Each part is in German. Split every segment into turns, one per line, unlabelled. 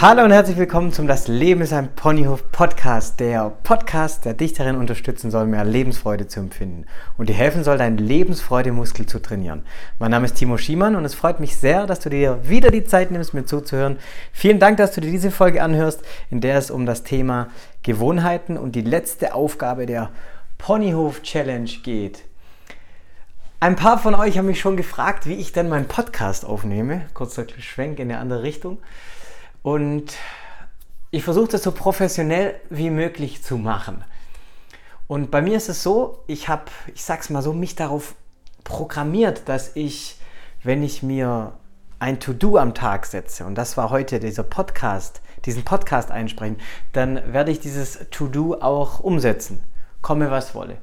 Hallo und herzlich willkommen zum Das Leben ist ein Ponyhof Podcast, der Podcast, der dich darin unterstützen soll, mehr Lebensfreude zu empfinden und dir helfen soll, deinen Lebensfreudemuskel zu trainieren. Mein Name ist Timo Schiemann und es freut mich sehr, dass du dir wieder die Zeit nimmst, mir zuzuhören. Vielen Dank, dass du dir diese Folge anhörst, in der es um das Thema Gewohnheiten und die letzte Aufgabe der Ponyhof Challenge geht. Ein paar von euch haben mich schon gefragt, wie ich denn meinen Podcast aufnehme. Kurzer Schwenk in eine andere Richtung. Und ich versuche das so professionell wie möglich zu machen. Und bei mir ist es so, ich habe, ich sag's mal so, mich darauf programmiert, dass ich, wenn ich mir ein To-Do am Tag setze, und das war heute dieser Podcast, diesen Podcast einsprechen, dann werde ich dieses To-Do auch umsetzen, komme was wolle,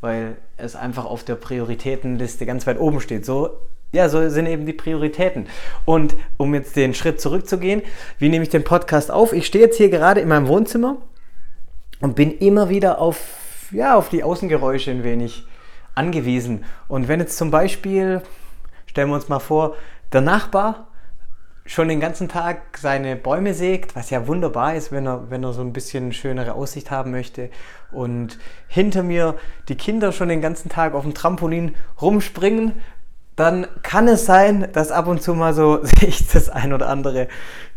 weil es einfach auf der Prioritätenliste ganz weit oben steht. So ja, so sind eben die Prioritäten. Und um jetzt den Schritt zurückzugehen, wie nehme ich den Podcast auf? Ich stehe jetzt hier gerade in meinem Wohnzimmer und bin immer wieder auf, ja, auf die Außengeräusche ein wenig angewiesen. Und wenn jetzt zum Beispiel, stellen wir uns mal vor, der Nachbar schon den ganzen Tag seine Bäume sägt, was ja wunderbar ist, wenn er, wenn er so ein bisschen schönere Aussicht haben möchte. Und hinter mir die Kinder schon den ganzen Tag auf dem Trampolin rumspringen, dann kann es sein, dass ab und zu mal so sich das ein oder andere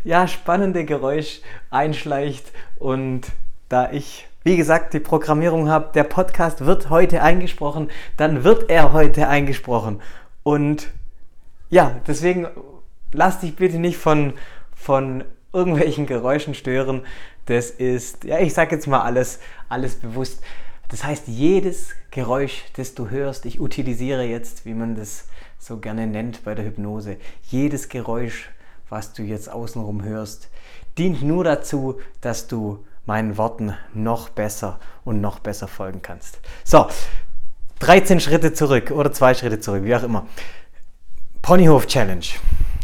ja, spannende Geräusch einschleicht. Und da ich, wie gesagt, die Programmierung habe, der Podcast wird heute eingesprochen, dann wird er heute eingesprochen. Und ja, deswegen lass dich bitte nicht von, von irgendwelchen Geräuschen stören. Das ist, ja, ich sage jetzt mal alles, alles bewusst. Das heißt, jedes Geräusch, das du hörst, ich utilisiere jetzt, wie man das so gerne nennt bei der Hypnose. Jedes Geräusch, was du jetzt außenrum hörst, dient nur dazu, dass du meinen Worten noch besser und noch besser folgen kannst. So, 13 Schritte zurück oder zwei Schritte zurück, wie auch immer. Ponyhof Challenge.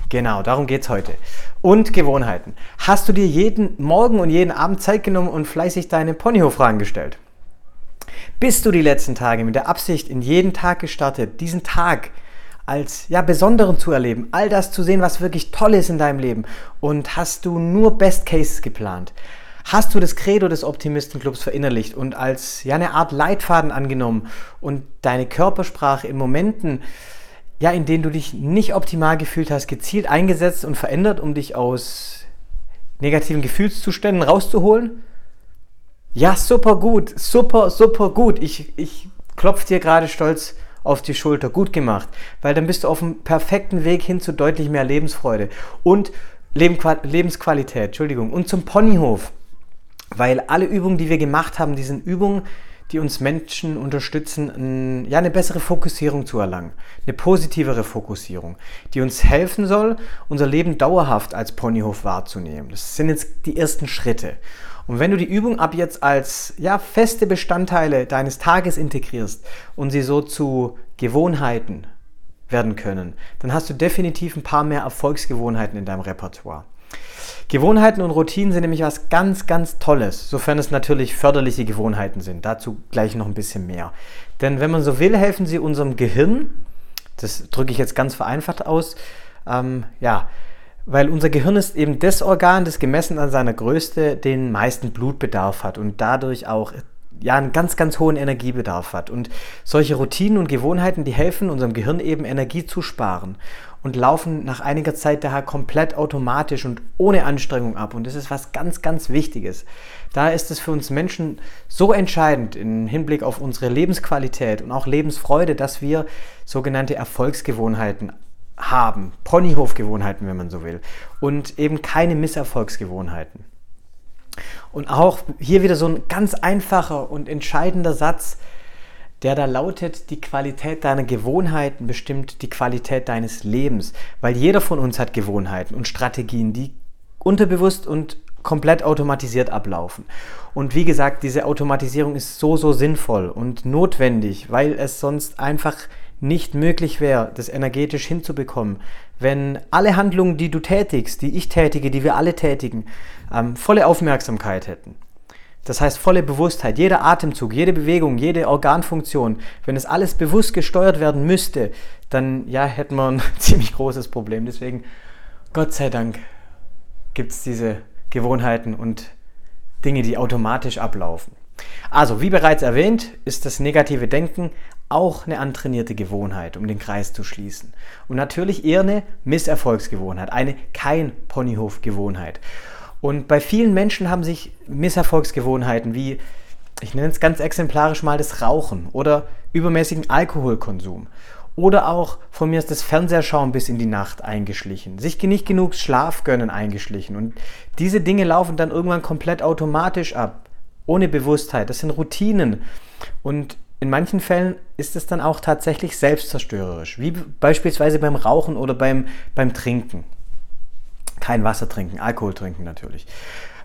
Genau, darum geht es heute. Und Gewohnheiten. Hast du dir jeden Morgen und jeden Abend Zeit genommen und fleißig deine Ponyhof-Fragen gestellt? Bist du die letzten Tage mit der Absicht in jeden Tag gestartet, diesen Tag als ja, besonderen zu erleben, all das zu sehen, was wirklich toll ist in deinem Leben und hast du nur Best Cases geplant? Hast du das Credo des Optimistenclubs verinnerlicht und als ja, eine Art Leitfaden angenommen und deine Körpersprache in Momenten, ja, in denen du dich nicht optimal gefühlt hast, gezielt eingesetzt und verändert, um dich aus negativen Gefühlszuständen rauszuholen? Ja, super gut, super, super gut. Ich, ich klopfe dir gerade stolz auf die Schulter. Gut gemacht. Weil dann bist du auf dem perfekten Weg hin zu deutlich mehr Lebensfreude und Lebensqualität. Entschuldigung. Und zum Ponyhof. Weil alle Übungen, die wir gemacht haben, die sind Übungen, die uns Menschen unterstützen, ja, eine bessere Fokussierung zu erlangen. Eine positivere Fokussierung, die uns helfen soll, unser Leben dauerhaft als Ponyhof wahrzunehmen. Das sind jetzt die ersten Schritte. Und wenn du die Übung ab jetzt als ja, feste Bestandteile deines Tages integrierst und sie so zu Gewohnheiten werden können, dann hast du definitiv ein paar mehr Erfolgsgewohnheiten in deinem Repertoire. Gewohnheiten und Routinen sind nämlich was ganz, ganz Tolles, sofern es natürlich förderliche Gewohnheiten sind. Dazu gleich noch ein bisschen mehr. Denn wenn man so will, helfen sie unserem Gehirn, das drücke ich jetzt ganz vereinfacht aus, ähm, ja, weil unser Gehirn ist eben das Organ, das gemessen an seiner Größe den meisten Blutbedarf hat und dadurch auch ja, einen ganz, ganz hohen Energiebedarf hat. Und solche Routinen und Gewohnheiten, die helfen unserem Gehirn eben Energie zu sparen und laufen nach einiger Zeit daher komplett automatisch und ohne Anstrengung ab. Und das ist was ganz, ganz Wichtiges. Da ist es für uns Menschen so entscheidend im Hinblick auf unsere Lebensqualität und auch Lebensfreude, dass wir sogenannte Erfolgsgewohnheiten haben. Ponyhofgewohnheiten, wenn man so will. Und eben keine Misserfolgsgewohnheiten. Und auch hier wieder so ein ganz einfacher und entscheidender Satz, der da lautet, die Qualität deiner Gewohnheiten bestimmt die Qualität deines Lebens. Weil jeder von uns hat Gewohnheiten und Strategien, die unterbewusst und komplett automatisiert ablaufen. Und wie gesagt, diese Automatisierung ist so, so sinnvoll und notwendig, weil es sonst einfach nicht möglich wäre, das energetisch hinzubekommen, wenn alle Handlungen, die du tätigst, die ich tätige, die wir alle tätigen, ähm, volle Aufmerksamkeit hätten. Das heißt volle Bewusstheit, jeder Atemzug, jede Bewegung, jede Organfunktion, wenn es alles bewusst gesteuert werden müsste, dann ja, hätten wir ein ziemlich großes Problem. Deswegen, Gott sei Dank, gibt es diese Gewohnheiten und Dinge, die automatisch ablaufen. Also, wie bereits erwähnt, ist das negative Denken auch eine antrainierte Gewohnheit, um den Kreis zu schließen. Und natürlich eher eine Misserfolgsgewohnheit, eine kein Ponyhof-Gewohnheit. Und bei vielen Menschen haben sich Misserfolgsgewohnheiten wie, ich nenne es ganz exemplarisch mal das Rauchen oder übermäßigen Alkoholkonsum oder auch von mir ist das Fernsehschauen bis in die Nacht eingeschlichen, sich nicht genug Schlaf gönnen eingeschlichen. Und diese Dinge laufen dann irgendwann komplett automatisch ab, ohne Bewusstheit. Das sind Routinen. Und in manchen Fällen ist es dann auch tatsächlich selbstzerstörerisch, wie beispielsweise beim Rauchen oder beim, beim Trinken. Kein Wasser trinken, Alkohol trinken natürlich.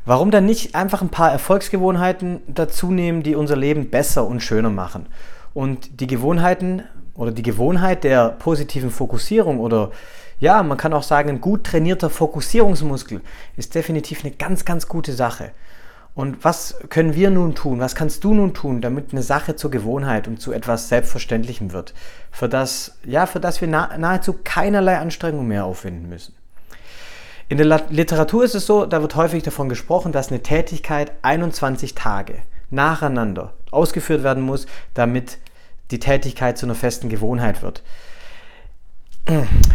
Warum dann nicht einfach ein paar Erfolgsgewohnheiten dazu nehmen, die unser Leben besser und schöner machen? Und die Gewohnheiten oder die Gewohnheit der positiven Fokussierung oder ja, man kann auch sagen, ein gut trainierter Fokussierungsmuskel ist definitiv eine ganz, ganz gute Sache. Und was können wir nun tun? Was kannst du nun tun, damit eine Sache zur Gewohnheit und zu etwas Selbstverständlichem wird, für das, ja, für das wir nahezu keinerlei Anstrengung mehr aufwenden müssen? In der Literatur ist es so, da wird häufig davon gesprochen, dass eine Tätigkeit 21 Tage nacheinander ausgeführt werden muss, damit die Tätigkeit zu einer festen Gewohnheit wird.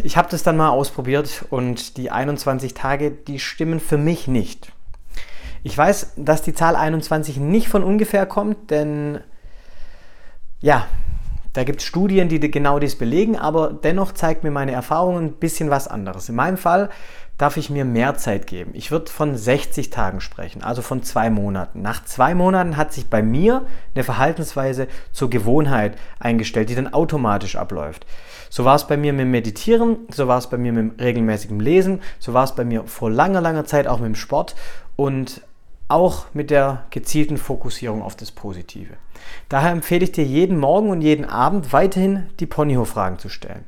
Ich habe das dann mal ausprobiert und die 21 Tage, die stimmen für mich nicht. Ich weiß, dass die Zahl 21 nicht von ungefähr kommt, denn ja, da gibt es Studien, die genau dies belegen, aber dennoch zeigt mir meine Erfahrung ein bisschen was anderes. In meinem Fall darf ich mir mehr Zeit geben. Ich würde von 60 Tagen sprechen, also von zwei Monaten. Nach zwei Monaten hat sich bei mir eine Verhaltensweise zur Gewohnheit eingestellt, die dann automatisch abläuft. So war es bei mir mit Meditieren, so war es bei mir mit dem regelmäßigen Lesen, so war es bei mir vor langer, langer Zeit auch mit dem Sport und auch mit der gezielten Fokussierung auf das Positive. Daher empfehle ich dir jeden Morgen und jeden Abend weiterhin die Ponyhof-Fragen zu stellen,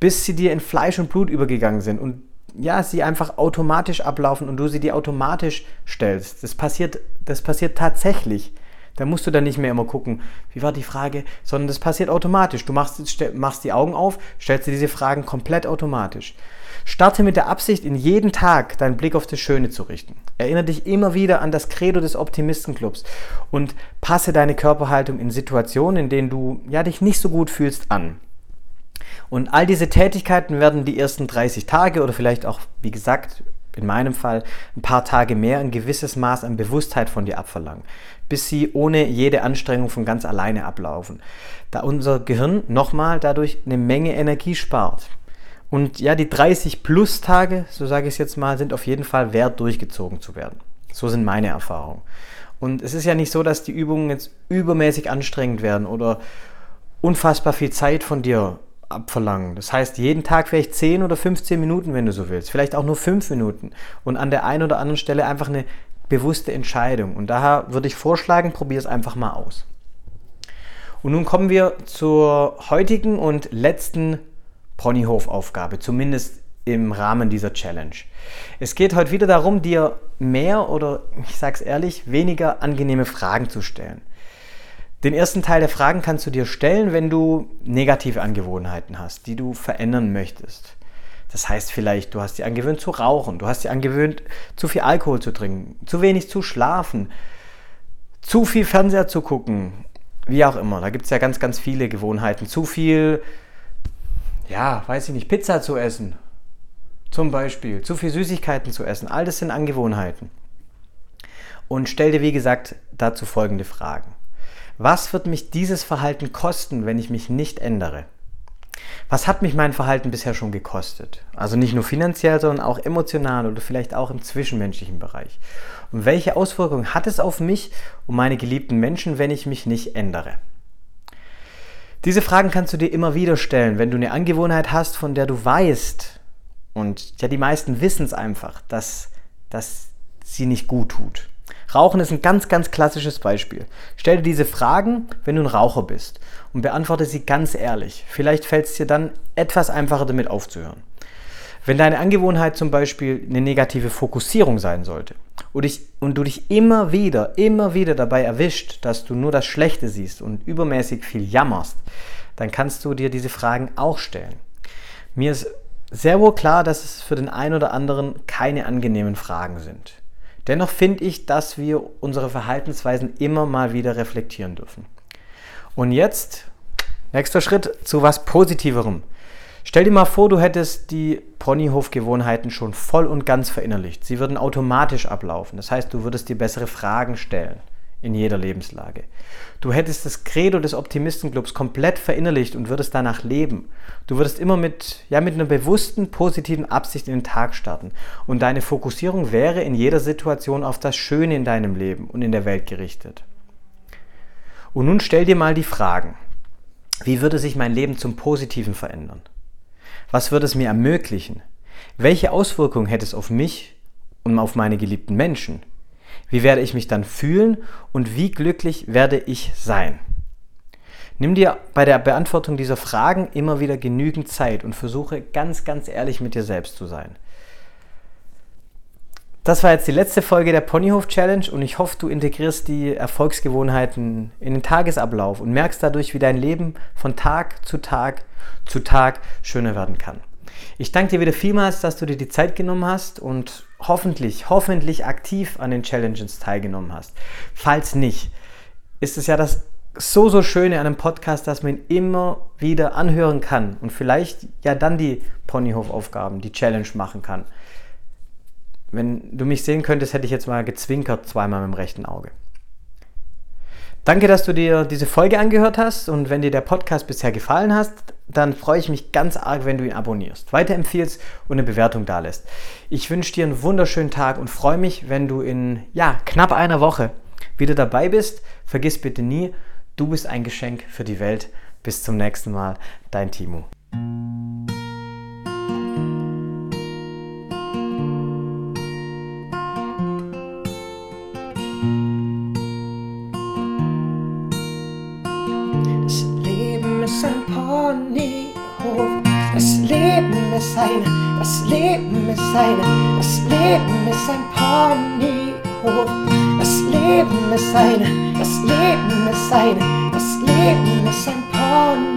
bis sie dir in Fleisch und Blut übergegangen sind und ja, sie einfach automatisch ablaufen und du sie dir automatisch stellst. Das passiert, das passiert tatsächlich. Da musst du dann nicht mehr immer gucken, wie war die Frage, sondern das passiert automatisch. Du machst, machst die Augen auf, stellst dir diese Fragen komplett automatisch. Starte mit der Absicht, in jeden Tag deinen Blick auf das Schöne zu richten. Erinnere dich immer wieder an das Credo des Optimistenclubs und passe deine Körperhaltung in Situationen, in denen du ja, dich nicht so gut fühlst, an. Und all diese Tätigkeiten werden die ersten 30 Tage oder vielleicht auch, wie gesagt, in meinem Fall ein paar Tage mehr ein gewisses Maß an Bewusstheit von dir abverlangen, bis sie ohne jede Anstrengung von ganz alleine ablaufen. Da unser Gehirn nochmal dadurch eine Menge Energie spart. Und ja, die 30 plus Tage, so sage ich es jetzt mal, sind auf jeden Fall wert, durchgezogen zu werden. So sind meine Erfahrungen. Und es ist ja nicht so, dass die Übungen jetzt übermäßig anstrengend werden oder unfassbar viel Zeit von dir abverlangen. Das heißt, jeden Tag vielleicht 10 oder 15 Minuten, wenn du so willst. Vielleicht auch nur 5 Minuten. Und an der einen oder anderen Stelle einfach eine bewusste Entscheidung. Und daher würde ich vorschlagen, probier es einfach mal aus. Und nun kommen wir zur heutigen und letzten Ponyhof-Aufgabe, zumindest im Rahmen dieser Challenge. Es geht heute wieder darum, dir mehr oder, ich sag's ehrlich, weniger angenehme Fragen zu stellen. Den ersten Teil der Fragen kannst du dir stellen, wenn du negative Angewohnheiten hast, die du verändern möchtest. Das heißt vielleicht, du hast dir angewöhnt zu rauchen, du hast dir angewöhnt, zu viel Alkohol zu trinken, zu wenig zu schlafen, zu viel Fernseher zu gucken, wie auch immer. Da gibt es ja ganz, ganz viele Gewohnheiten. Zu viel, ja, weiß ich nicht, Pizza zu essen, zum Beispiel, zu viel Süßigkeiten zu essen. All das sind Angewohnheiten. Und stell dir, wie gesagt, dazu folgende Fragen. Was wird mich dieses Verhalten kosten, wenn ich mich nicht ändere? Was hat mich mein Verhalten bisher schon gekostet? Also nicht nur finanziell, sondern auch emotional oder vielleicht auch im zwischenmenschlichen Bereich. Und welche Auswirkungen hat es auf mich und meine geliebten Menschen, wenn ich mich nicht ändere? Diese Fragen kannst du dir immer wieder stellen, wenn du eine Angewohnheit hast, von der du weißt, und ja, die meisten wissen es einfach, dass, dass sie nicht gut tut. Rauchen ist ein ganz, ganz klassisches Beispiel. Stell dir diese Fragen, wenn du ein Raucher bist und beantworte sie ganz ehrlich. Vielleicht fällt es dir dann etwas einfacher damit aufzuhören. Wenn deine Angewohnheit zum Beispiel eine negative Fokussierung sein sollte und, ich, und du dich immer wieder, immer wieder dabei erwischt, dass du nur das Schlechte siehst und übermäßig viel jammerst, dann kannst du dir diese Fragen auch stellen. Mir ist sehr wohl klar, dass es für den einen oder anderen keine angenehmen Fragen sind. Dennoch finde ich, dass wir unsere Verhaltensweisen immer mal wieder reflektieren dürfen. Und jetzt, nächster Schritt zu was Positiverem. Stell dir mal vor, du hättest die Ponyhof-Gewohnheiten schon voll und ganz verinnerlicht. Sie würden automatisch ablaufen. Das heißt, du würdest dir bessere Fragen stellen in jeder Lebenslage. Du hättest das Credo des Optimistenclubs komplett verinnerlicht und würdest danach leben. Du würdest immer mit, ja, mit einer bewussten, positiven Absicht in den Tag starten. Und deine Fokussierung wäre in jeder Situation auf das Schöne in deinem Leben und in der Welt gerichtet. Und nun stell dir mal die Fragen. Wie würde sich mein Leben zum Positiven verändern? Was würde es mir ermöglichen? Welche Auswirkungen hätte es auf mich und auf meine geliebten Menschen? Wie werde ich mich dann fühlen und wie glücklich werde ich sein? Nimm dir bei der Beantwortung dieser Fragen immer wieder genügend Zeit und versuche ganz, ganz ehrlich mit dir selbst zu sein. Das war jetzt die letzte Folge der Ponyhof Challenge und ich hoffe, du integrierst die Erfolgsgewohnheiten in den Tagesablauf und merkst dadurch, wie dein Leben von Tag zu Tag zu Tag schöner werden kann. Ich danke dir wieder vielmals, dass du dir die Zeit genommen hast und hoffentlich, hoffentlich aktiv an den Challenges teilgenommen hast. Falls nicht, ist es ja das so, so Schöne an einem Podcast, dass man ihn immer wieder anhören kann und vielleicht ja dann die Ponyhof-Aufgaben, die Challenge machen kann. Wenn du mich sehen könntest, hätte ich jetzt mal gezwinkert zweimal mit dem rechten Auge. Danke, dass du dir diese Folge angehört hast und wenn dir der Podcast bisher gefallen hat, dann freue ich mich ganz arg, wenn du ihn abonnierst, weiterempfiehlst und eine Bewertung da lässt. Ich wünsche dir einen wunderschönen Tag und freue mich, wenn du in ja, knapp einer Woche wieder dabei bist. Vergiss bitte nie, du bist ein Geschenk für die Welt. Bis zum nächsten Mal, dein Timo.
Ponyhof. Das Leben ist eine, das Leben ist eine, das Leben ist ein Ponyhof. Das Leben ist eine, das Leben ist eine, das Leben ist ein Ponyhof.